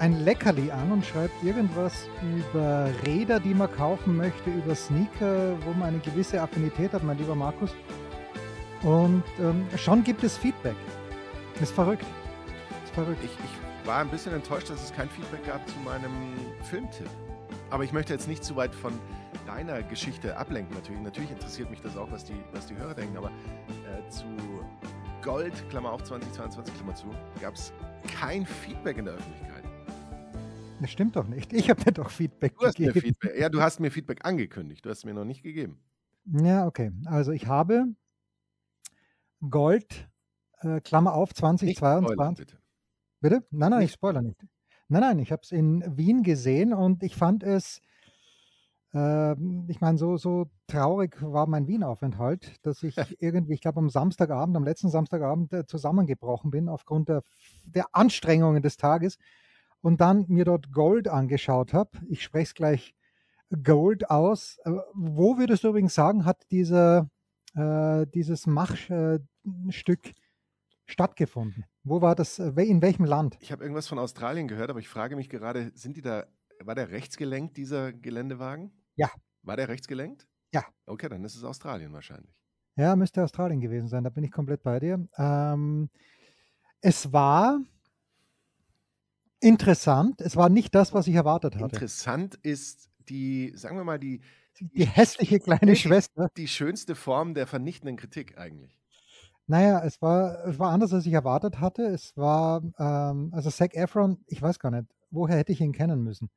ein Leckerli an und schreibt irgendwas über Räder, die man kaufen möchte, über Sneaker, wo man eine gewisse Affinität hat, mein lieber Markus. Und ähm, schon gibt es Feedback. Ist verrückt. Ist verrückt. Ich, ich war ein bisschen enttäuscht, dass es kein Feedback gab zu meinem Filmtipp. Aber ich möchte jetzt nicht zu weit von deiner Geschichte ablenken. Natürlich, natürlich interessiert mich das auch, was die, was die Hörer denken. Aber äh, zu Gold, Klammer auf 2022, Klammer zu, gab es kein Feedback in der Öffentlichkeit. Das stimmt doch nicht. Ich habe dir doch Feedback Du hast mir gegeben. Feedback. Ja, du hast mir Feedback angekündigt. Du hast es mir noch nicht gegeben. Ja, okay. Also ich habe Gold, äh, Klammer auf, Nicht spoilern, 2022. bitte. Bitte? Nein, nein, ich Nicht spoilere nicht. Nein, nein, ich habe es in Wien gesehen und ich fand es, ähm, ich meine, so, so traurig war mein Wien-Aufenthalt, dass ich irgendwie, ich glaube, am Samstagabend, am letzten Samstagabend äh, zusammengebrochen bin aufgrund der, der Anstrengungen des Tages und dann mir dort Gold angeschaut habe. Ich spreche es gleich Gold aus. Äh, Wo würdest du übrigens sagen, hat dieser, äh, dieses Machstück stattgefunden? Wo war das, äh, in welchem Land? Ich habe irgendwas von Australien gehört, aber ich frage mich gerade, sind die da, war der rechtsgelenkt, dieser Geländewagen? Ja. War der rechtsgelenkt? Ja. Okay, dann ist es Australien wahrscheinlich. Ja, müsste Australien gewesen sein, da bin ich komplett bei dir. Ähm, es war interessant, es war nicht das, was ich erwartet hatte. Interessant ist die, sagen wir mal, die, Die, die hässliche kleine Nee, Schwester. die schönste Form der vernichtenden Kritik eigentlich. Naja, es war, es war anders, als ich erwartet hatte. Es war, ähm, also Zac Efron, ich weiß gar nicht, woher hätte ich ihn kennen müssen?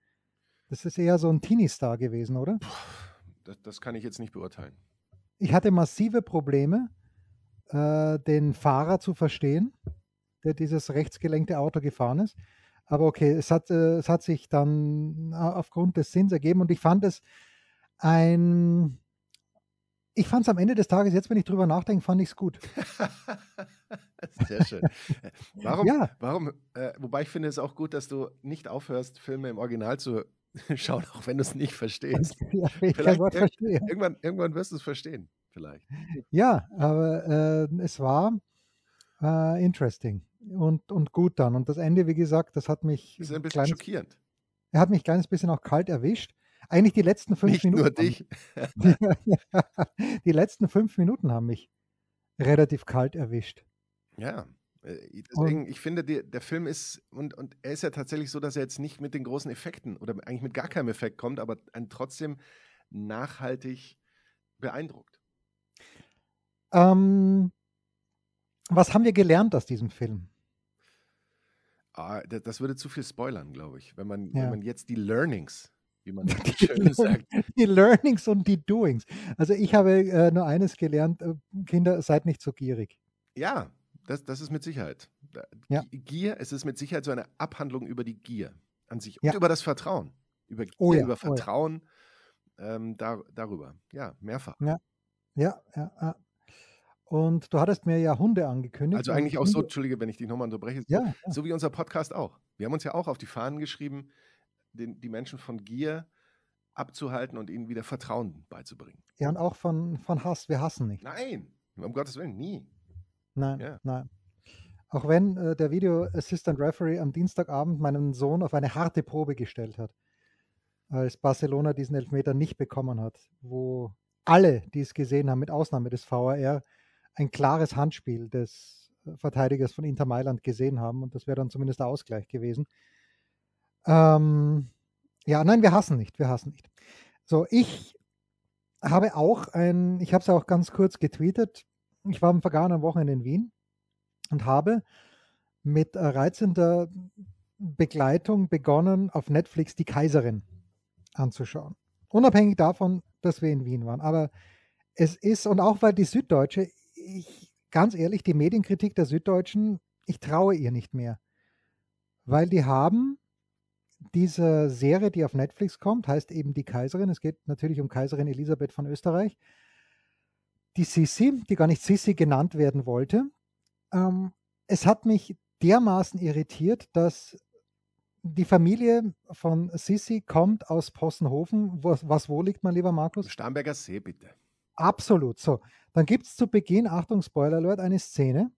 Das ist eher so ein Teenie-Star gewesen, oder? Das, das kann ich jetzt nicht beurteilen. Ich hatte massive Probleme, äh, den Fahrer zu verstehen, der dieses rechtsgelenkte Auto gefahren ist. Aber okay, es hat, äh, es hat sich dann a- aufgrund des Sinns ergeben und ich fand es ein. Ich fand es am Ende des Tages, jetzt wenn ich drüber nachdenke, fand ich es gut. Sehr schön. Äh, Warum, Ja. warum, äh, wobei ich finde es auch gut, dass du nicht aufhörst, Filme im Original zu schauen, auch wenn du es nicht verstehst. Ja, ich Vielleicht Wort irg- verstehe. Irgendwann, irgendwann wirst du es verstehen, vielleicht. Ja, aber äh, es war äh, interesting und, und gut dann. Und das Ende, wie gesagt, das hat mich, Das ist ein bisschen kleines, schockierend. er hat mich ein kleines bisschen auch kalt erwischt. Eigentlich die letzten fünf Nicht Minuten. nur dich. die letzten fünf Minuten haben mich relativ kalt erwischt. Ja, äh, deswegen, ich finde, der, der Film ist, und, und er ist ja tatsächlich so, dass er jetzt nicht mit den großen Effekten oder eigentlich mit gar keinem Effekt kommt, aber einen trotzdem nachhaltig beeindruckt. Ähm, was haben wir gelernt aus diesem Film? Ah, da- das würde zu viel spoilern, glaube ich, wenn man, Ja. wenn man jetzt die Learnings, wie man schön sagt. Die Learnings und die Doings. Also ich habe äh, nur eines gelernt, äh, Kinder, seid nicht so gierig. Ja, das, das ist mit Sicherheit. Ja. Gi- Gier, es ist mit Sicherheit so eine Abhandlung über die Gier an sich und Ja. über das Vertrauen. Über Gier, Oh über oh ja. Vertrauen, ähm, da, darüber. Ja, mehrfach. Ja, ja, ja. Und du hattest mir ja Hunde angekündigt. Also eigentlich auch so, Entschuldige, wenn ich dich nochmal unterbreche, so, Ja, ja. so wie unser Podcast auch. Wir haben uns ja auch auf die Fahnen geschrieben, den, die Menschen von Gier abzuhalten und ihnen wieder Vertrauen beizubringen. ja, und auch von, von Hass. Wir hassen nicht. Nein, um Gottes Willen, nie. Nein, Ja. nein. Auch wenn äh, der Video Assistant Referee am Dienstagabend meinen Sohn auf eine harte Probe gestellt hat, als Barcelona diesen Elfmeter nicht bekommen hat, wo alle, die es gesehen haben, mit Ausnahme des VAR, ein klares Handspiel des äh, Verteidigers von Inter Mailand gesehen haben und das wäre dann zumindest der Ausgleich gewesen. Ähm, ja, nein, wir hassen nicht, wir hassen nicht. So, ich habe auch ein, ich habe es auch ganz kurz getweetet. Ich war am vergangenen Wochenende in Wien und habe mit äh, reizender Begleitung begonnen, auf Netflix die Kaiserin anzuschauen. Unabhängig davon, dass wir in Wien waren. Aber es ist, und auch weil die Süddeutsche, ich, ganz ehrlich, die Medienkritik der Süddeutschen, ich traue ihr nicht mehr. Weil die haben dieser Serie, die auf Netflix kommt, heißt eben Die Kaiserin. Es geht natürlich um Kaiserin Elisabeth von Österreich. Die Sissi, die gar nicht Sissi genannt werden wollte. Ähm, es hat mich dermaßen irritiert, dass die Familie von Sissi kommt aus Possenhofen. Was, was wo liegt, mein lieber Markus? Starnberger See, bitte. Absolut. So, dann gibt es zu Beginn, Achtung, Spoiler Alert, eine Szene,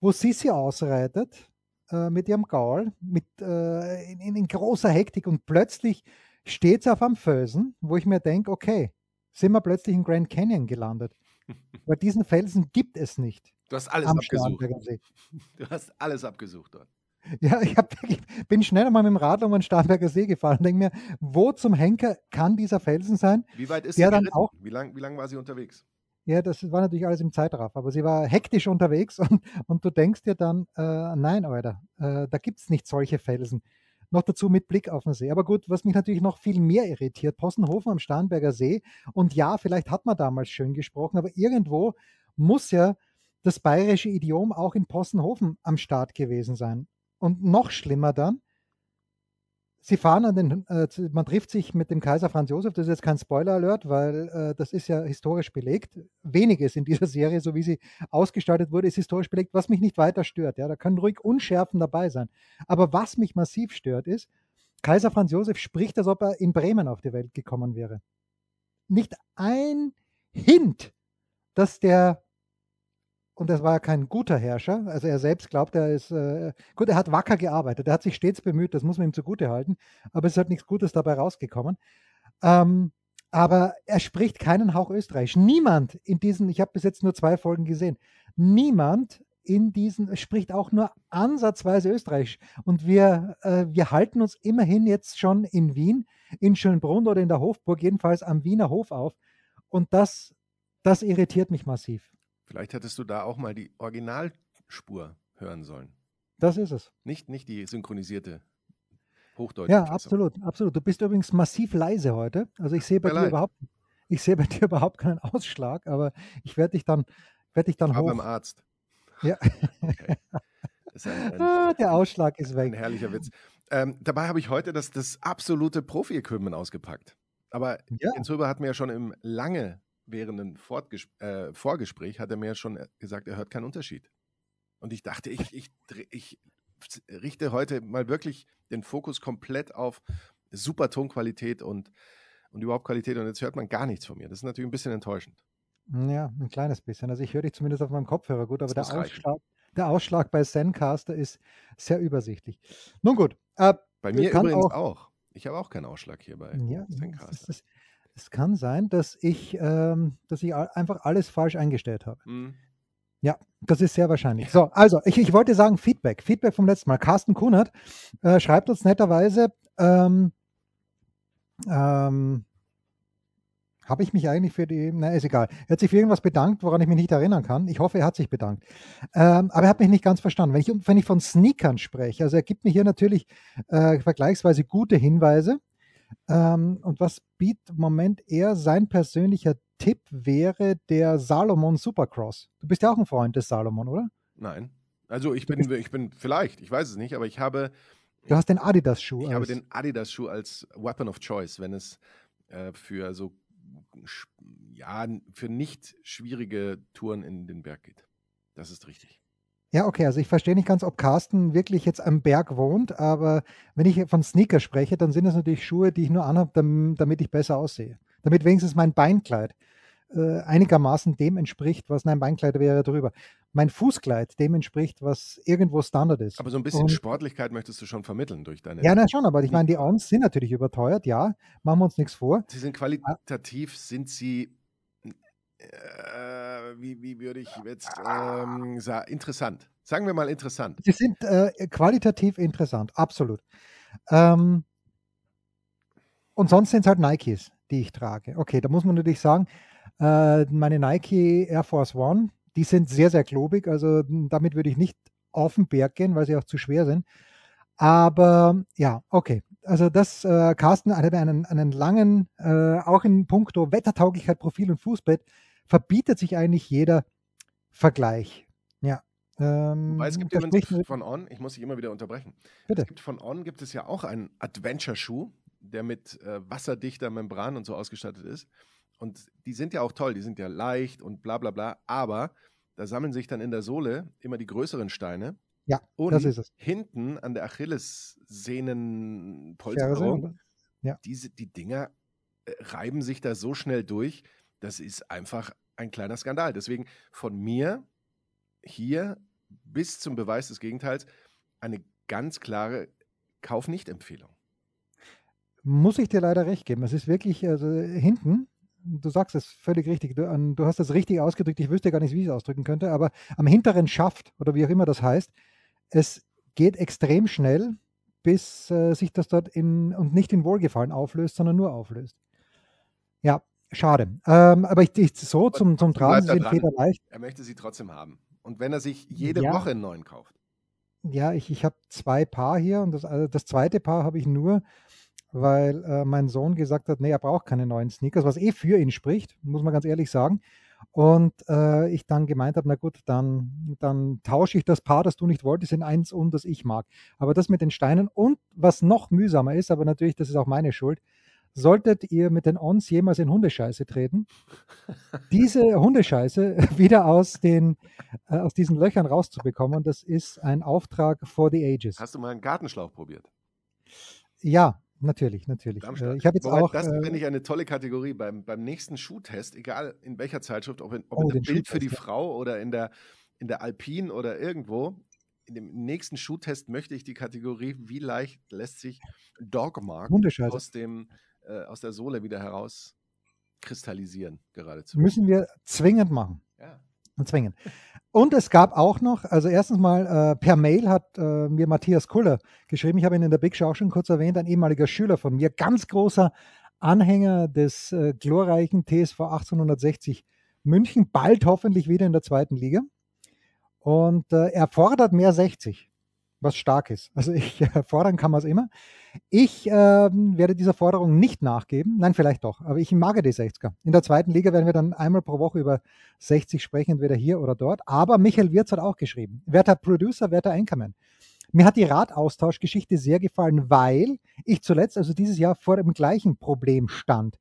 wo Sissi ausreitet äh, mit ihrem Gaul mit, äh, in, in, großer Hektik und plötzlich steht sie auf einem Felsen, wo ich mir denke, okay, sind wir plötzlich in Grand Canyon gelandet. Weil diesen Felsen gibt es nicht. Du hast alles abgesucht. Du hast alles abgesucht dort. Ja, ich, hab, ich, bin schnell einmal mit dem Rad um den Starnberger See gefahren und denke mir, wo zum Henker kann dieser Felsen sein? Wie weit ist sie dann auch? Wie lange wie lang war sie unterwegs? Ja, das war natürlich alles im Zeitraff, aber sie war hektisch unterwegs und, und du denkst dir dann, äh, nein, Alter, äh, da gibt es nicht solche Felsen. Noch dazu mit Blick auf den See. Aber gut, was mich natürlich noch viel mehr irritiert, Possenhofen am Starnberger See. Und ja, vielleicht hat man damals schön gesprochen, aber irgendwo muss ja das bayerische Idiom auch in Possenhofen am Start gewesen sein. Und noch schlimmer dann, sie fahren an den, äh, man trifft sich mit dem Kaiser Franz Josef, das ist jetzt kein Spoiler-Alert, weil äh, das ist ja historisch belegt. Weniges in dieser Serie, so wie sie ausgestaltet wurde, ist historisch belegt, was mich nicht weiter stört. Ja, da können ruhig Unschärfen dabei sein. Aber was mich massiv stört, ist, Kaiser Franz Josef spricht, als ob er in Bremen auf die Welt gekommen wäre. Nicht ein Hint, dass der und er war kein guter Herrscher. Also er selbst glaubt, er ist äh, gut, er hat wacker gearbeitet, er hat sich stets bemüht, das muss man ihm zugute halten, aber es ist halt nichts Gutes dabei rausgekommen. Ähm, aber er spricht keinen Hauch Österreich. Niemand in diesen, ich habe bis jetzt nur zwei Folgen gesehen, niemand in diesen spricht auch nur ansatzweise Österreichisch. Und wir, äh, wir halten uns immerhin jetzt schon in Wien, in Schönbrunn oder in der Hofburg, jedenfalls am Wiener Hof auf. Und das, das irritiert mich massiv. Vielleicht hättest du da auch mal die Originalspur hören sollen. Das ist es. Nicht, nicht die synchronisierte Hochdeutsche. Ja, absolut, absolut. Du bist übrigens massiv leise heute. Also ich sehe bei dir überhaupt, ich sehe bei dir überhaupt keinen Ausschlag, aber ich werde dich dann, werde dich dann hoch. beim Arzt. Ja. Okay. Ein, ein, ah, der Ausschlag ist weg. Ein herrlicher Witz. Ähm, dabei habe ich heute das, das absolute Profi-Equipment ausgepackt. Aber ja. Jens Röber hat mir ja schon im lange während Fortges äh, Vorgespräch hat er mir schon gesagt, er hört keinen Unterschied. Und ich dachte, ich, ich, ich richte heute mal wirklich den Fokus komplett auf super Tonqualität und, und überhaupt Qualität. Und jetzt hört man gar nichts von mir. Das ist natürlich ein bisschen enttäuschend. Ja, ein kleines bisschen. Also ich höre dich zumindest auf meinem Kopfhörer gut, aber der Ausschlag, der Ausschlag bei Zencaster ist sehr übersichtlich. Nun gut. Äh, bei mir übrigens auch, auch. Ich habe auch keinen Ausschlag hier bei ja, Zencaster. Das ist, es kann sein, dass ich, ähm, dass ich einfach alles falsch eingestellt habe. Mhm. Ja, das ist sehr wahrscheinlich. So, also ich, ich wollte sagen Feedback. Feedback vom letzten Mal. Carsten Kunert äh, schreibt uns netterweise, ähm, ähm, habe ich mich eigentlich für die, na ist egal. Er hat sich für irgendwas bedankt, woran ich mich nicht erinnern kann. Ich hoffe, er hat sich bedankt. Ähm, aber er hat mich nicht ganz verstanden. Wenn ich, wenn ich von Sneakern spreche, also er gibt mir hier natürlich äh, vergleichsweise gute Hinweise. Ähm, und was bietet im Moment eher sein persönlicher Tipp wäre der Salomon Supercross. Du bist ja auch ein Freund des Salomon, oder? Nein. Also ich bin, ich bin vielleicht, ich weiß es nicht, aber ich habe. Du hast den Adidas-Schuh. Ich habe den Adidas-Schuh als Weapon of Choice, wenn es äh, für so ja, für nicht schwierige Touren in den Berg geht. Das ist richtig. Ja, okay, also ich verstehe nicht ganz, ob Carsten wirklich jetzt am Berg wohnt, aber wenn ich von Sneaker spreche, dann sind es natürlich Schuhe, die ich nur anhabe, damit ich besser aussehe. Damit wenigstens mein Beinkleid äh, einigermaßen dem entspricht, was nein, Beinkleid wäre drüber. Mein Fußkleid dem entspricht, was irgendwo Standard ist. Aber so ein bisschen Und, Sportlichkeit möchtest du schon vermitteln durch deine. Ja, na schon, aber ich meine, die Ons sind natürlich überteuert, ja, machen wir uns nichts vor. Sie sind qualitativ, sind sie äh, wie, wie würde ich jetzt ähm, sagen, interessant. Sagen wir mal interessant. Sie sind äh, qualitativ interessant, absolut. Ähm, und sonst sind es halt Nikes, die ich trage. Okay, da muss man natürlich sagen, äh, meine Nike Air Force One, die sind sehr, sehr klobig. Also damit würde ich nicht auf den Berg gehen, weil sie auch zu schwer sind. Aber ja, okay. Also das, äh, Carsten hatte einen, einen langen, äh, auch in puncto Wettertauglichkeit, Profil und Fußbett, verbietet sich eigentlich jeder Vergleich. Ja. Ähm, Weil es gibt übrigens von On, ich muss dich immer wieder unterbrechen. Bitte. Es gibt von On gibt es ja auch einen Adventure-Schuh, der mit äh, wasserdichter Membran und so ausgestattet ist. Und die sind ja auch toll, die sind ja leicht und bla bla bla, aber da sammeln sich dann in der Sohle immer die größeren Steine. Ja, Und das ist es. hinten an der Achillessehnenpolsterung, ja. diese, die Dinger äh, reiben sich da so schnell durch, das ist einfach ein kleiner Skandal. Deswegen von mir hier bis zum Beweis des Gegenteils eine ganz klare Kauf-Nicht-Empfehlung. Muss ich dir leider recht geben. Es ist wirklich, also hinten, du sagst es völlig richtig, du, an- du hast das richtig ausgedrückt, ich wüsste gar nicht, wie ich es ausdrücken könnte, aber am hinteren Schaft oder wie auch immer das heißt, es geht extrem schnell, bis äh, sich das dort in und nicht in Wohlgefallen auflöst, sondern nur auflöst. Ja, schade. Ähm, aber ich, ich so zum, zum Tragen, sind dran. federleicht. Er möchte sie trotzdem haben. Und wenn er sich jede Ja. Woche einen neuen kauft. Ja, ich, ich habe zwei Paar hier und das, also das zweite Paar habe ich nur, weil äh, mein Sohn gesagt hat, nee, er braucht keine neuen Sneakers, was eh für ihn spricht, muss man ganz ehrlich sagen. Und äh, ich dann gemeint habe, na gut, dann, dann tausche ich das Paar, das du nicht wolltest, in eins um, das ich mag. Aber das mit den Steinen und was noch mühsamer ist, aber natürlich, das ist auch meine Schuld, solltet ihr mit den Ons jemals in Hundescheiße treten, diese Hundescheiße wieder aus, den, äh, aus diesen Löchern rauszubekommen, das ist ein Auftrag for the ages. Hast du mal einen Gartenschlauch probiert? Ja, natürlich, natürlich. Darmstadt. Äh, ich habe jetzt Wobei, auch. das äh, finde ich eine tolle Kategorie. Beim, beim nächsten Schuhtest, egal in welcher Zeitschrift, ob in, ob Oh, in der Bild für die ja. Frau oder in der, in der Alpin oder irgendwo, in dem nächsten Schuhtest möchte ich die Kategorie, wie leicht lässt sich Dogmark aus, dem, äh, aus der Sohle wieder herauskristallisieren, geradezu. müssen wir zwingend machen. Ja. zwingen. Und es gab auch noch, also erstens mal äh, per Mail hat äh, mir Matthias Kuller geschrieben, ich habe ihn in der Big Show auch schon kurz erwähnt, ein ehemaliger Schüler von mir, ganz großer Anhänger des äh, glorreichen TSV 1860 München, bald hoffentlich wieder in der zweiten Liga. Und äh, er fordert mehr 60, was stark ist. Also ich äh, fordern kann man es immer. Ich ähm, werde dieser Forderung nicht nachgeben. Nein, vielleicht doch, aber ich mag die 60er. In der zweiten Liga werden wir dann einmal pro Woche über 60 sprechen, entweder hier oder dort. Aber Michael Wirz hat auch geschrieben. Werter Producer, werter Anchorman. Mir hat die Radaustauschgeschichte sehr gefallen, weil ich zuletzt, also dieses Jahr, vor dem gleichen Problem stand.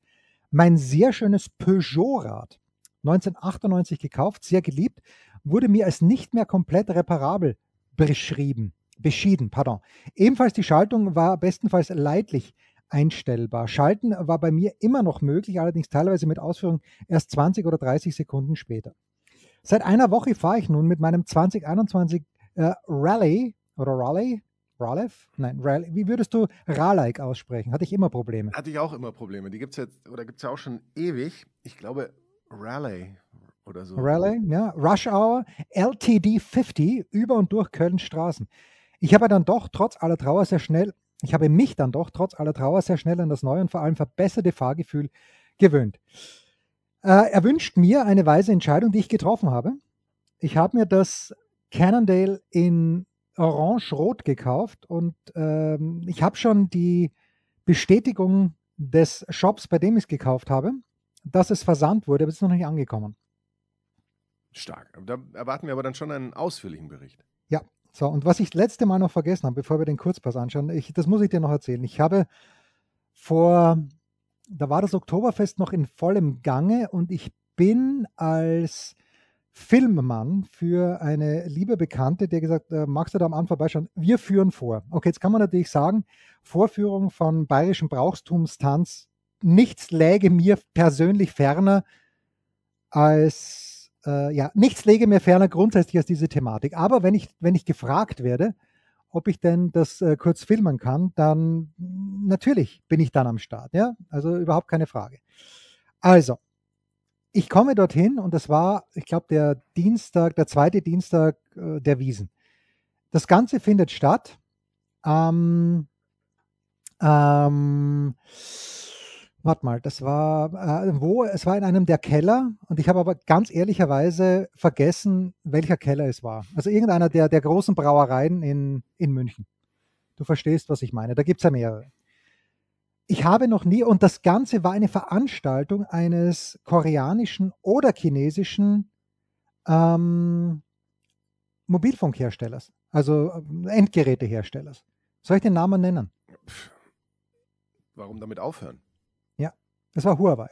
Mein sehr schönes Peugeot-Rad, 1998 gekauft, sehr geliebt, wurde mir als nicht mehr komplett reparabel beschrieben, beschieden, pardon. Ebenfalls die Schaltung war bestenfalls leidlich einstellbar. Schalten war bei mir immer noch möglich, allerdings teilweise mit Ausführung erst 20 oder 30 Sekunden später. Seit einer Woche fahre ich nun mit meinem 2021 äh, Rally oder Raleigh, Raleigh? Nein, Raleigh. Wie würdest du Raleigh aussprechen? Hatte ich immer Probleme. Hatte ich auch immer Probleme. Die gibt es jetzt, oder gibt es ja auch schon ewig. Ich glaube, Raleigh oder so. Raleigh, ja. Rush Hour, LTD 50 über und durch Köln Straßen. Ich habe dann doch trotz aller Trauer sehr schnell, ich habe mich dann doch trotz aller Trauer sehr schnell an das neue und vor allem verbesserte Fahrgefühl gewöhnt. Äh, er wünscht mir eine weise Entscheidung, die ich getroffen habe. Ich habe mir das Cannondale in Orange-Rot gekauft und ähm, ich habe schon die Bestätigung des Shops, bei dem ich es gekauft habe, dass es versandt wurde, aber es ist noch nicht angekommen. Stark. Da erwarten wir aber dann schon einen ausführlichen Bericht. So, und was ich das letzte Mal noch vergessen habe, bevor wir den Kurzpass anschauen, ich, das muss ich dir noch erzählen. Ich habe vor, da war das Oktoberfest noch in vollem Gange und ich bin als Filmmann für eine liebe Bekannte, der gesagt, äh, magst du da am Anfang vorbeischauen? Wir führen vor. Okay, jetzt kann man natürlich sagen, Vorführung von bayerischem Brauchstumstanz, nichts läge mir persönlich ferner als, äh, ja, nichts läge mir ferner grundsätzlich als diese Thematik. Aber wenn ich, wenn ich gefragt werde, ob ich denn das äh, kurz filmen kann, dann natürlich bin ich dann am Start, ja, also überhaupt keine Frage. Also, ich komme dorthin und das war, ich glaube, der Dienstag, der zweite Dienstag äh, der Wiesen. Das Ganze findet statt am, ähm, warte mal, das war, äh, wo, es war in einem der Keller und ich habe aber ganz ehrlicherweise vergessen, welcher Keller es war. Also irgendeiner der, der großen Brauereien in, in München. Du verstehst, was ich meine. Da gibt es ja mehrere. Ich habe noch nie, und das Ganze war eine Veranstaltung eines koreanischen oder chinesischen ähm, Mobilfunkherstellers, also äh, Endgeräteherstellers. Soll ich den Namen nennen? Warum damit aufhören? Das war Huawei.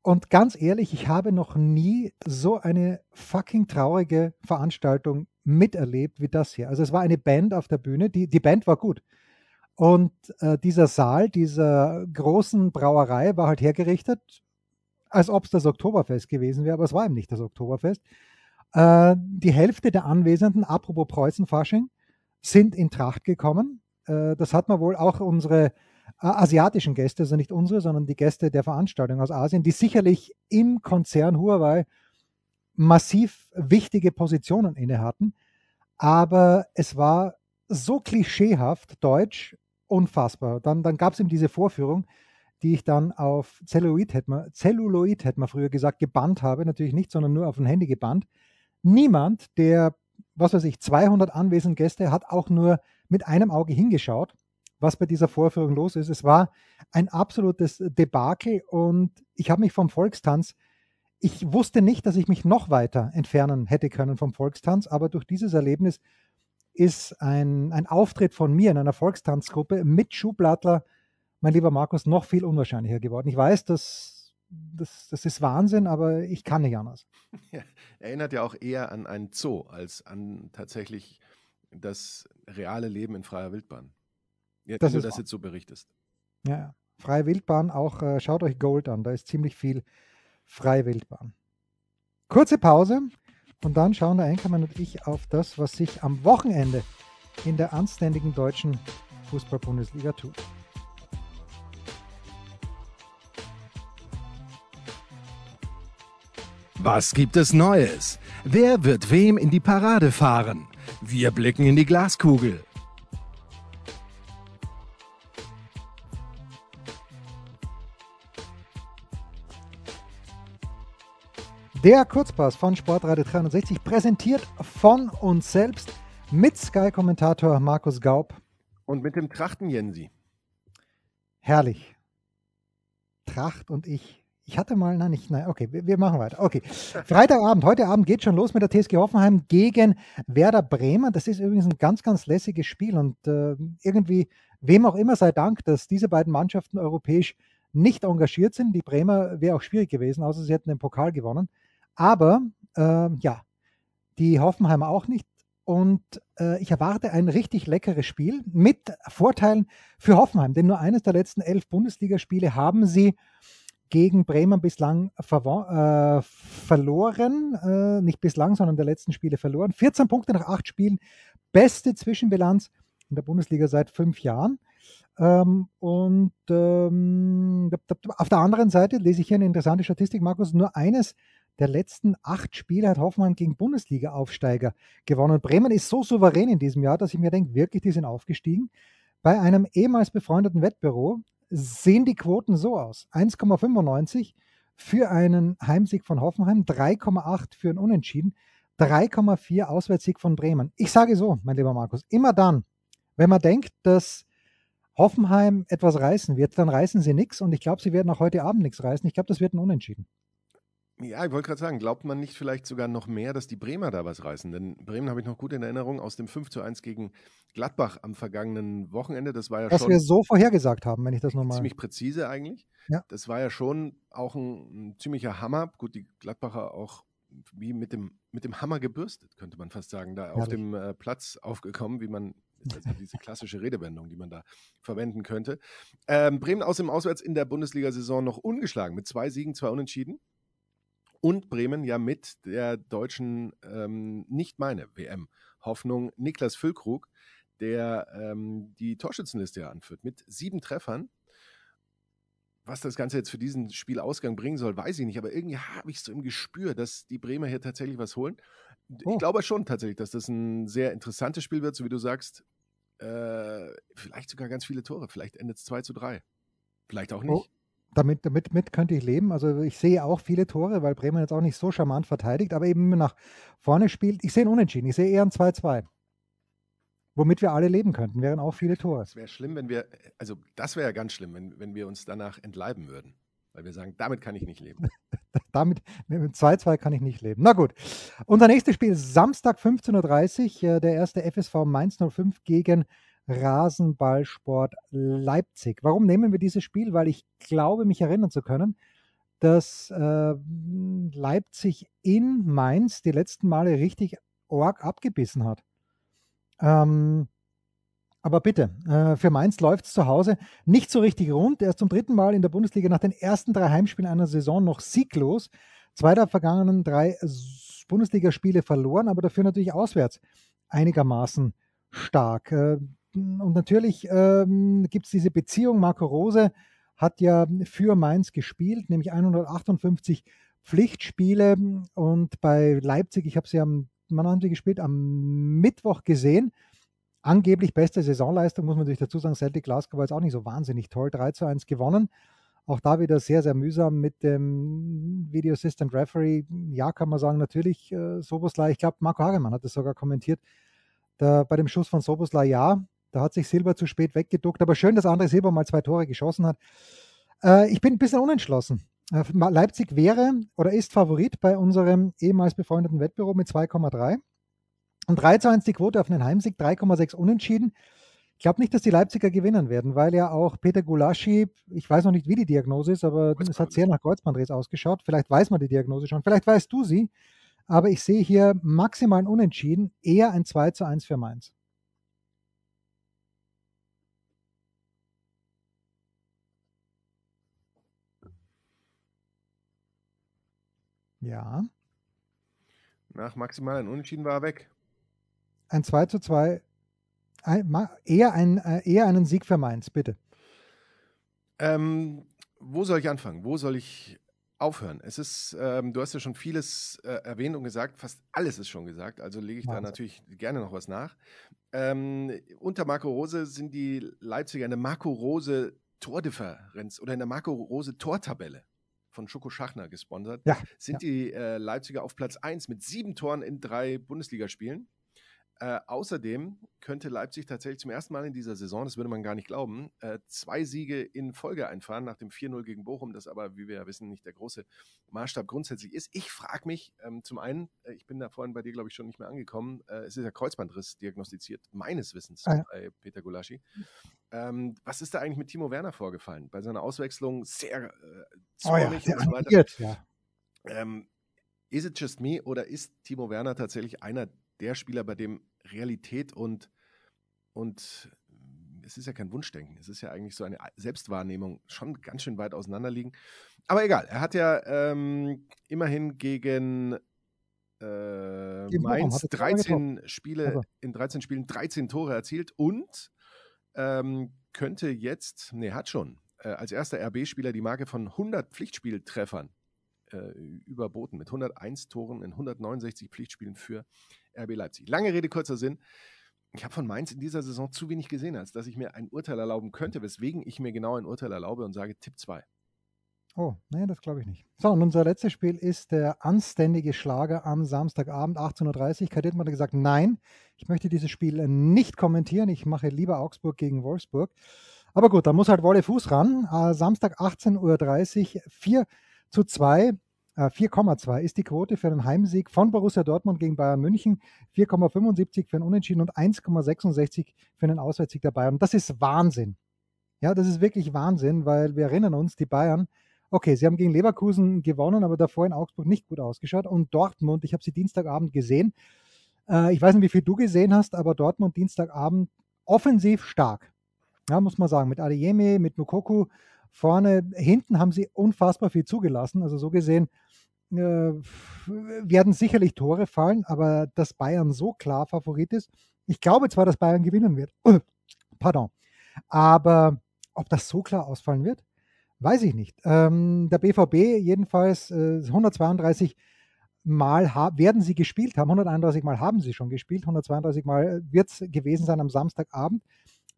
Und ganz ehrlich, ich habe noch nie so eine fucking traurige Veranstaltung miterlebt wie das hier. Also es war eine Band auf der Bühne, die, die Band war gut. Und äh, dieser Saal dieser großen Brauerei war halt hergerichtet, als ob es das Oktoberfest gewesen wäre, aber es war eben nicht das Oktoberfest. Äh, die Hälfte der Anwesenden, apropos Preußenfasching, sind in Tracht gekommen. Äh, das hat man wohl auch unsere asiatischen Gäste, also nicht unsere, sondern die Gäste der Veranstaltung aus Asien, die sicherlich im Konzern Huawei massiv wichtige Positionen inne hatten. Aber es war so klischeehaft deutsch, unfassbar. Dann, dann gab es eben diese Vorführung, die ich dann auf Celluloid, hätte man, Celluloid, hätte man früher gesagt, gebannt habe. Natürlich nicht, sondern nur auf ein Handy gebannt. Niemand der, was weiß ich, 200 anwesenden Gäste hat auch nur mit einem Auge hingeschaut was bei dieser Vorführung los ist. Es war ein absolutes Debakel und ich habe mich vom Volkstanz, ich wusste nicht, dass ich mich noch weiter entfernen hätte können vom Volkstanz, aber durch dieses Erlebnis ist ein, ein Auftritt von mir in einer Volkstanzgruppe mit Schublattler, mein lieber Markus, noch viel unwahrscheinlicher geworden. Ich weiß, dass das, das ist Wahnsinn, aber ich kann nicht anders. Ja, erinnert ja auch eher an einen Zoo als an tatsächlich das reale Leben in freier Wildbahn. Ja, das wenn du das jetzt so berichtest. Ja, freie Wildbahn auch, äh, schaut euch Gold an, da ist ziemlich viel freie Wildbahn. Kurze Pause und dann schauen der Enkermann und ich auf das, was sich am Wochenende in der anständigen deutschen Fußball-Bundesliga tut. Was gibt es Neues? Wer wird wem in die Parade fahren? Wir blicken in die Glaskugel. Der Kurzpass von Sportradio 360 präsentiert von uns selbst mit Sky-Kommentator Markus Gaub. Und mit dem Trachten Jensi. Herrlich. Tracht und ich. Ich hatte mal, nein, nicht, nein, okay, wir, wir machen weiter. Okay. Freitagabend, heute Abend geht schon los mit der TSG Hoffenheim gegen Werder Bremer. Das ist übrigens ein ganz, ganz lässiges Spiel und äh, irgendwie, wem auch immer sei Dank, dass diese beiden Mannschaften europäisch nicht engagiert sind. Die Bremer wäre auch schwierig gewesen, außer sie hätten den Pokal gewonnen. Aber äh, ja, die Hoffenheimer auch nicht. Und äh, ich erwarte ein richtig leckeres Spiel mit Vorteilen für Hoffenheim, denn nur eines der letzten elf Bundesligaspiele haben sie gegen Bremen bislang äh, verloren. Äh, nicht bislang, sondern der letzten Spiele verloren. 14 Punkte nach acht Spielen. Beste Zwischenbilanz in der Bundesliga seit fünf Jahren. Ähm, und ähm, auf der anderen Seite lese ich hier eine interessante Statistik, Markus. Nur eines der letzten acht Spiele hat Hoffmann gegen Bundesliga-Aufsteiger gewonnen. Bremen ist so souverän in diesem Jahr, dass ich mir denke, wirklich, die sind aufgestiegen. Bei einem ehemals befreundeten Wettbüro sehen die Quoten so aus. 1,95 für einen Heimsieg von Hoffenheim, 3,8 für einen Unentschieden, 3,4 Auswärtssieg von Bremen. Ich sage so, mein lieber Markus, immer dann, wenn man denkt, dass Hoffenheim etwas reißen wird, dann reißen sie nichts und ich glaube, sie werden auch heute Abend nichts reißen. Ich glaube, das wird ein Unentschieden. Ja, ich wollte gerade sagen, glaubt man nicht vielleicht sogar noch mehr, dass die Bremer da was reißen? Denn Bremen habe ich noch gut in Erinnerung aus dem 5 zu 1 gegen Gladbach am vergangenen Wochenende. Das war ja Was schon. wir so vorhergesagt haben, wenn ich das nochmal. Ziemlich präzise eigentlich. Ja. Das war ja schon auch ein, ein, ziemlicher Hammer. Gut, die Gladbacher auch wie mit dem, mit dem Hammer gebürstet, könnte man fast sagen, da Herrlich. auf dem äh, Platz aufgekommen, wie man also diese klassische Redewendung, die man da verwenden könnte. Ähm, Bremen aus dem Auswärts in der Bundesliga-Saison noch ungeschlagen mit zwei Siegen, zwei Unentschieden und Bremen ja mit der deutschen, ähm, nicht meine WM-Hoffnung, Niklas Füllkrug, der ähm, die Torschützenliste ja anführt, mit sieben Treffern. Was das Ganze jetzt für diesen Spielausgang bringen soll, weiß ich nicht, aber irgendwie habe ich so im Gespür, dass die Bremer hier tatsächlich was holen. Oh. Ich glaube schon tatsächlich, dass das ein sehr interessantes Spiel wird, so wie du sagst. Äh, vielleicht sogar ganz viele Tore, vielleicht endet es 2 zu 3. Vielleicht auch oh. nicht. Oh damit, damit mit könnte ich leben. Also ich sehe auch viele Tore, weil Bremen jetzt auch nicht so charmant verteidigt, aber eben nach vorne spielt. Ich sehe ein Unentschieden. Ich sehe eher ein 2-2. Womit wir alle leben könnten, wären auch viele Tore. Es wäre schlimm, wenn wir, also das wäre ja ganz schlimm, wenn, wenn wir uns danach entleiben würden. weil wir sagen, damit kann ich nicht leben. damit, mit 2-2 kann ich nicht leben. Na gut. Unser nächstes Spiel Samstag 15.30 Uhr, äh, der erste FSV Mainz 05 gegen Rasenballsport Leipzig. Warum nehmen wir dieses Spiel? Weil ich glaube, mich erinnern zu können, dass äh, Leipzig in Mainz die letzten Male richtig org abgebissen hat. Ähm, aber bitte, äh, für Mainz läuft es zu Hause nicht so richtig rund. Erst zum dritten Mal in der Bundesliga nach den ersten drei Heimspielen einer Saison noch sieglos. Zwei der vergangenen drei Bundesligaspiele verloren, aber dafür natürlich auswärts einigermaßen stark. Äh, und natürlich ähm, gibt es diese Beziehung. Marco Rose hat ja für Mainz gespielt, nämlich 158 Pflichtspiele. Und bei Leipzig, ich habe sie am, wann gespielt? Am Mittwoch gesehen angeblich beste Saisonleistung, muss man natürlich dazu sagen, Celtic Glasgow war jetzt auch nicht so wahnsinnig toll. 3 zu 1 gewonnen. Auch da wieder sehr, sehr mühsam mit dem Video Assistant Referee. Ja, kann man sagen, natürlich äh, Soboslai. Ich glaube, Marco Hagemann hat das sogar kommentiert. Da, bei dem Schuss von Soboslai, ja, da hat sich Silber zu spät weggeduckt. Aber schön, dass André Silber mal zwei Tore geschossen hat. Äh, ich bin ein bisschen unentschlossen. Äh, Leipzig wäre oder ist Favorit bei unserem ehemals befreundeten Wettbüro mit 2,3. Und 3 zu 1 die Quote auf einen Heimsieg, 3,6 unentschieden. Ich glaube nicht, dass die Leipziger gewinnen werden, weil ja auch Peter Gulaschi, ich weiß noch nicht, wie die Diagnose ist, aber es hat sehr nach Kreuzbandriss ausgeschaut. Vielleicht weiß man die Diagnose schon, vielleicht weißt du sie. Aber ich sehe hier maximal ein Unentschieden, eher ein 2 zu 1 für Mainz. Ja. Nach maximal ein Unentschieden war er weg ein 2 zu 2, ein, eher, ein, äh, eher einen Sieg für Mainz, bitte. Ähm, wo soll ich anfangen? Wo soll ich aufhören? Es ist, ähm, du hast ja schon vieles äh, erwähnt und gesagt, fast alles ist schon gesagt, also lege ich Wahnsinn. da natürlich gerne noch was nach. Ähm, unter Marco Rose sind die Leipziger eine Marco Rose Tordifferenz oder in der Marco Rose Tortabelle von Schoko Schachner gesponsert, ja, sind ja. die äh, Leipziger auf Platz 1 mit sieben Toren in drei Bundesligaspielen. Äh, außerdem könnte Leipzig tatsächlich zum ersten Mal in dieser Saison, das würde man gar nicht glauben, äh, zwei Siege in Folge einfahren nach dem 4-0 gegen Bochum, das aber, wie wir ja wissen, nicht der große Maßstab grundsätzlich ist. Ich frage mich, ähm, zum einen, äh, ich bin da vorhin bei dir, glaube ich, schon nicht mehr angekommen, äh, es ist ja Kreuzbandriss diagnostiziert, meines Wissens ah, bei Peter Gulaschi. Ähm, was ist da eigentlich mit Timo Werner vorgefallen? Bei seiner Auswechslung sehr äh, zornig oh ja, und so weiter. Ja. Ähm, is it just me oder ist Timo Werner tatsächlich einer der Spieler, bei dem Realität und, und es ist ja kein Wunschdenken, es ist ja eigentlich so eine Selbstwahrnehmung schon ganz schön weit auseinander liegen. Aber egal, er hat ja ähm, immerhin gegen äh, Mainz 13 Spiele, also. in 13 Spielen 13 Tore erzielt und ähm, könnte jetzt, nee, hat schon, äh, als erster RB-Spieler die Marke von 100 Pflichtspieltreffern äh, überboten mit 101 Toren in 169 Pflichtspielen für RB Leipzig. Lange Rede, kurzer Sinn. Ich habe von Mainz in dieser Saison zu wenig gesehen, als dass ich mir ein Urteil erlauben könnte, weswegen ich mir genau ein Urteil erlaube und sage Tipp 2. Oh, nee, das glaube ich nicht. So, und unser letztes Spiel ist der anständige Schlager am Samstagabend 18.30 Uhr. Dittmann hat gesagt, nein, ich möchte dieses Spiel nicht kommentieren. Ich mache lieber Augsburg gegen Wolfsburg. Aber gut, da muss halt Wolle Fuß ran. Äh, Samstag 18.30 Uhr, 4 zu 2. 4,2 äh, ist die Quote für einen Heimsieg von Borussia Dortmund gegen Bayern München, 4,75 für einen Unentschieden und 1,66 für einen Auswärtssieg der Bayern. Das ist Wahnsinn. Ja, das ist wirklich Wahnsinn, weil wir erinnern uns, die Bayern, okay, sie haben gegen Leverkusen gewonnen, aber davor in Augsburg nicht gut ausgeschaut. Und Dortmund, ich habe sie Dienstagabend gesehen. Äh, ich weiß nicht, wie viel du gesehen hast, aber Dortmund Dienstagabend offensiv stark. Ja, muss man sagen, mit Adeyemi, mit Mukoku, Vorne, hinten haben sie unfassbar viel zugelassen. Also so gesehen äh, werden sicherlich Tore fallen, aber dass Bayern so klar Favorit ist, ich glaube zwar, dass Bayern gewinnen wird. Pardon. Aber ob das so klar ausfallen wird, weiß ich nicht. Ähm, der BVB jedenfalls äh, 132 Mal werden sie gespielt haben. 131 Mal haben sie schon gespielt. 132 Mal wird es gewesen sein am Samstagabend.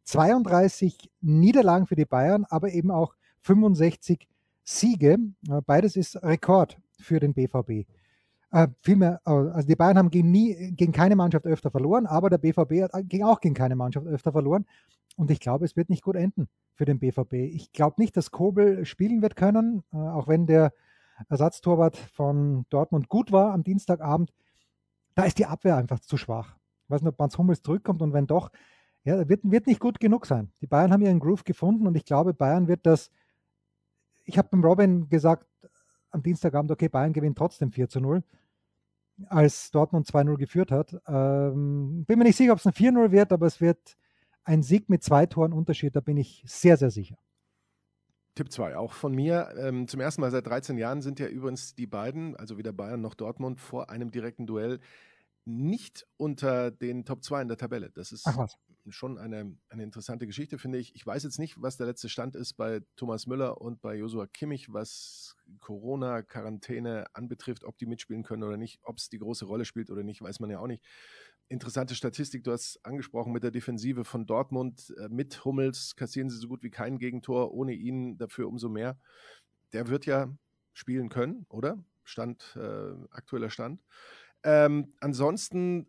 32 Niederlagen für die Bayern, aber eben auch 65 Siege. Äh, beides ist Rekord für den BVB. Äh, vielmehr, äh, also die Bayern haben gegen, nie, gegen keine Mannschaft öfter verloren, aber der BVB hat auch gegen keine Mannschaft öfter verloren. Und ich glaube, es wird nicht gut enden für den BVB. Ich glaube nicht, dass Kobel spielen wird können, äh, auch wenn der Ersatztorwart von Dortmund gut war am Dienstagabend. Da ist die Abwehr einfach zu schwach. Ich weiß nicht, ob Mans Hummels zurückkommt und wenn doch, ja, wird, wird nicht gut genug sein. Die Bayern haben ihren Groove gefunden und ich glaube, Bayern wird das. Ich habe beim Robin gesagt am Dienstagabend, okay, Bayern gewinnt trotzdem 4 zu 0, als Dortmund 2-0 geführt hat. Ähm, bin mir nicht sicher, ob es ein 4-0 wird, aber es wird ein Sieg mit zwei Toren Unterschied, da bin ich sehr, sehr sicher. Tipp 2, auch von mir. Ähm, zum ersten Mal seit 13 Jahren sind ja übrigens die beiden, also weder Bayern noch Dortmund, vor einem direkten Duell nicht unter den Top 2 in der Tabelle. Das ist schon eine, eine interessante Geschichte, finde ich. Ich weiß jetzt nicht, was der letzte Stand ist bei Thomas Müller und bei Josua Kimmich, was Corona, Quarantäne anbetrifft, ob die mitspielen können oder nicht, ob es die große Rolle spielt oder nicht, weiß man ja auch nicht. Interessante Statistik, du hast angesprochen mit der Defensive von Dortmund. Äh, mit Hummels kassieren sie so gut wie kein Gegentor, ohne ihn dafür umso mehr. Der wird ja spielen können, oder? Stand, äh, aktueller Stand. Ähm, ansonsten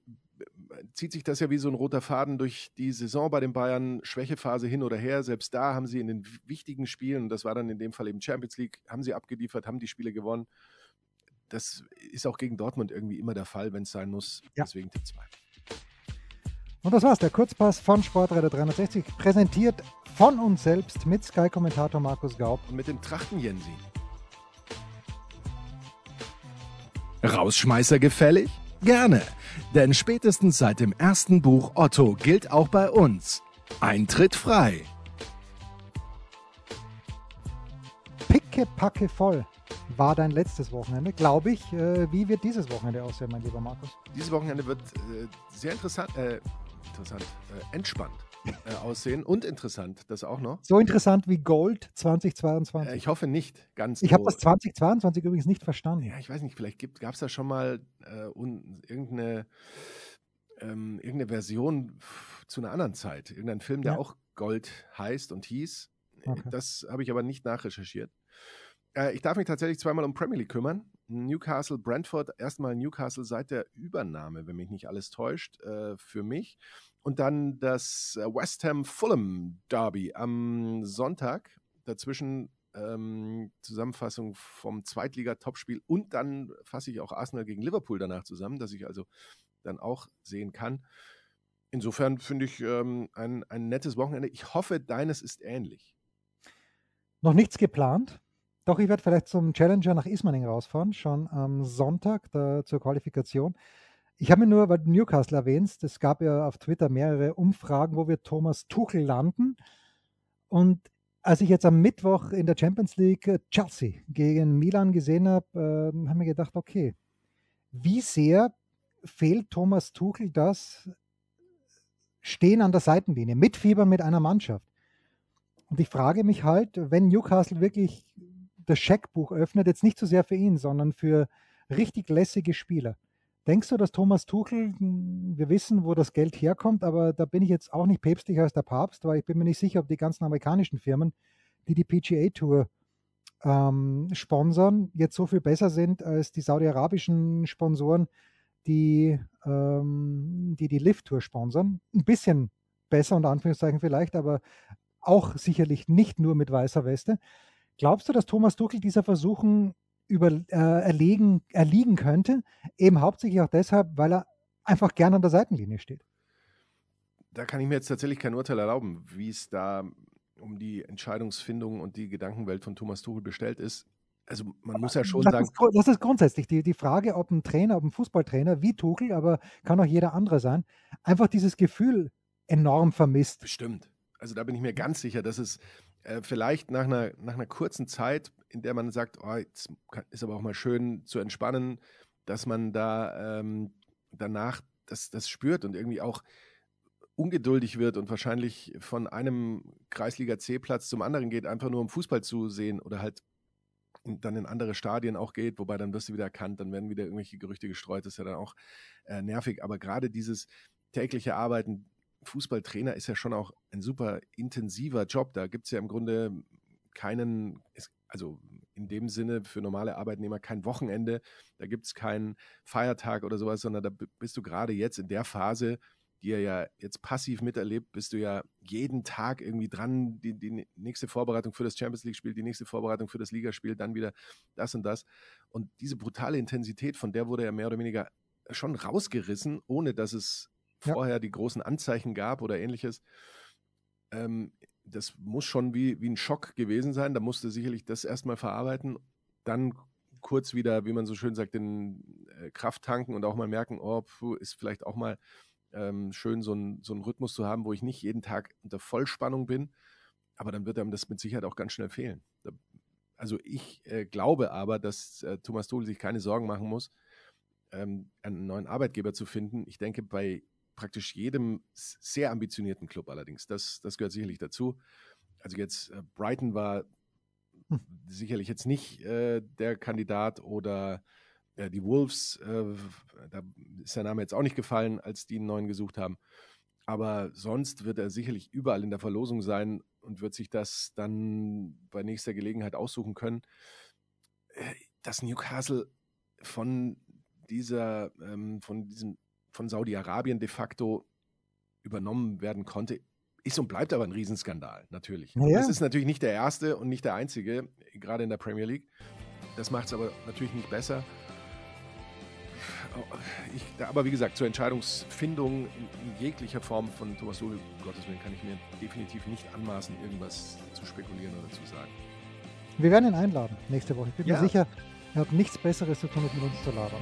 zieht sich das ja wie so ein roter Faden durch die Saison bei den Bayern, Schwächephase hin oder her. Selbst da haben sie in den wichtigen Spielen, und das war dann in dem Fall eben Champions League, haben sie abgeliefert, haben die Spiele gewonnen. Das ist auch gegen Dortmund irgendwie immer der Fall, wenn es sein muss. Ja. Deswegen Tipp 2. Und das war's, der Kurzpass von Sportreiter 360, präsentiert von uns selbst mit Sky-Kommentator Markus Gaub. Und mit dem Trachten Rausschmeißer gefällig? Gerne, denn spätestens seit dem ersten Buch Otto gilt auch bei uns Eintritt frei. Picke, packe voll war dein letztes Wochenende, glaube ich. Äh, wie wird dieses Wochenende aussehen, mein lieber Markus? Dieses Wochenende wird äh, sehr interessant, äh, interessant, äh, entspannt äh, aussehen und interessant, das auch noch. So interessant wie Gold 2022. Äh, ich hoffe nicht ganz. Ich habe das 2022 übrigens nicht verstanden. Ja, ich weiß nicht, vielleicht gab es da schon mal äh, un, irgendeine, ähm, irgendeine Version zu einer anderen Zeit. Irgendein Film, der ja. auch Gold heißt und hieß. Okay. Das habe ich aber nicht nachrecherchiert. Äh, ich darf mich tatsächlich zweimal um Premier League kümmern. Newcastle, Brentford, erstmal Newcastle seit der Übernahme, wenn mich nicht alles täuscht, äh, für mich. Und dann das äh, West Ham Fulham Derby am Sonntag. Dazwischen ähm, Zusammenfassung vom Zweitliga-Topspiel und dann fasse ich auch Arsenal gegen Liverpool danach zusammen, dass ich also dann auch sehen kann. Insofern finde ich ähm, ein, ein nettes Wochenende. Ich hoffe, deines ist ähnlich. Noch nichts geplant. Doch, ich werde vielleicht zum Challenger nach Ismaning rausfahren, schon am Sonntag da, zur Qualifikation. Ich habe mir nur, weil du Newcastle erwähnst, es gab ja auf Twitter mehrere Umfragen, wo wir Thomas Tuchel landen. Und als ich jetzt am Mittwoch in der Champions League äh, Chelsea gegen Milan gesehen habe, äh, habe ich mir gedacht, okay, wie sehr fehlt Thomas Tuchel das Stehen an der Seitenlinie, mitfiebern mit einer Mannschaft? Und ich frage mich halt, wenn Newcastle wirklich das Scheckbuch öffnet, jetzt nicht so sehr für ihn, sondern für richtig lässige Spieler. Denkst du, dass Thomas Tuchel, hm, wir wissen, wo das Geld herkommt, aber da bin ich jetzt auch nicht päpstlicher als der Papst, weil ich bin mir nicht sicher, ob die ganzen amerikanischen Firmen, die die PGA Tour ähm, sponsern, jetzt so viel besser sind als die saudi-arabischen Sponsoren, die, ähm, die die Lift Tour sponsern. Ein bisschen besser, unter Anführungszeichen vielleicht, aber auch sicherlich nicht nur mit weißer Weste. Glaubst du, dass Thomas Tuchel dieser Versuchung über, äh, erlegen, erliegen könnte. Eben hauptsächlich auch deshalb, weil er einfach gerne an der Seitenlinie steht. Da kann ich mir jetzt tatsächlich kein Urteil erlauben, wie es da um die Entscheidungsfindung und die Gedankenwelt von Thomas Tuchel bestellt ist. Also man muss ja schon das sagen. Ist, das ist grundsätzlich die, die Frage, ob ein Trainer, ob ein Fußballtrainer wie Tuchel, aber kann auch jeder andere sein, einfach dieses Gefühl enorm vermisst. Bestimmt. Also da bin ich mir ganz sicher, dass es äh, vielleicht nach einer, nach einer kurzen Zeit, in der man sagt, oh, jetzt ist aber auch mal schön zu entspannen, dass man da ähm, danach das, das spürt und irgendwie auch ungeduldig wird und wahrscheinlich von einem Kreisliga C-Platz zum anderen geht, einfach nur um Fußball zu sehen oder halt dann in andere Stadien auch geht, wobei dann wirst du wieder erkannt, dann werden wieder irgendwelche Gerüchte gestreut, das ist ja dann auch äh, nervig. Aber gerade dieses tägliche Arbeiten, Fußballtrainer ist ja schon auch ein super intensiver Job. Da gibt es ja im Grunde keinen, also in dem Sinne für normale Arbeitnehmer kein Wochenende, da gibt es keinen Feiertag oder sowas, sondern da bist du gerade jetzt in der Phase die er ja jetzt passiv miterlebt, bist du ja jeden Tag irgendwie dran, die, die nächste Vorbereitung für das Champions League-Spiel, die nächste Vorbereitung für das Ligaspiel, dann wieder das und das. Und diese brutale Intensität, von der wurde er mehr oder weniger schon rausgerissen, ohne dass es ja. vorher die großen Anzeichen gab oder ähnliches. Ähm, das muss schon wie, wie ein Schock gewesen sein. Da musste sicherlich das erstmal verarbeiten, dann kurz wieder, wie man so schön sagt, den äh, Kraft tanken und auch mal merken, oh, puh, ist vielleicht auch mal ähm, schön, so, ein, so einen Rhythmus zu haben, wo ich nicht jeden Tag unter Vollspannung bin. Aber dann wird einem das mit Sicherheit auch ganz schnell fehlen. Da, also ich äh, glaube aber, dass äh, Thomas Tuchel sich keine Sorgen machen muss, ähm, einen neuen Arbeitgeber zu finden. Ich denke, bei praktisch jedem sehr ambitionierten Club allerdings. Das, das gehört sicherlich dazu. Also jetzt äh, Brighton war hm. sicherlich jetzt nicht äh, der Kandidat oder äh, die Wolves, äh, da ist der Name jetzt auch nicht gefallen, als die einen neuen gesucht haben. Aber sonst wird er sicherlich überall in der Verlosung sein und wird sich das dann bei nächster Gelegenheit aussuchen können. Äh, dass Newcastle von dieser, ähm, von diesem von Saudi-Arabien de facto übernommen werden konnte, ist und bleibt aber ein Riesenskandal, natürlich. Ja. Das ist natürlich nicht der erste und nicht der einzige, gerade in der Premier League. Das macht es aber natürlich nicht besser. Ich, aber wie gesagt, zur Entscheidungsfindung in, jeglicher Form von Thomas Tuchel, Gottes Willen, kann ich mir definitiv nicht anmaßen, irgendwas zu spekulieren oder zu sagen. Wir werden ihn einladen nächste Woche. Ich bin ja. mir sicher, er hat nichts Besseres zu tun, als mit uns zu labern.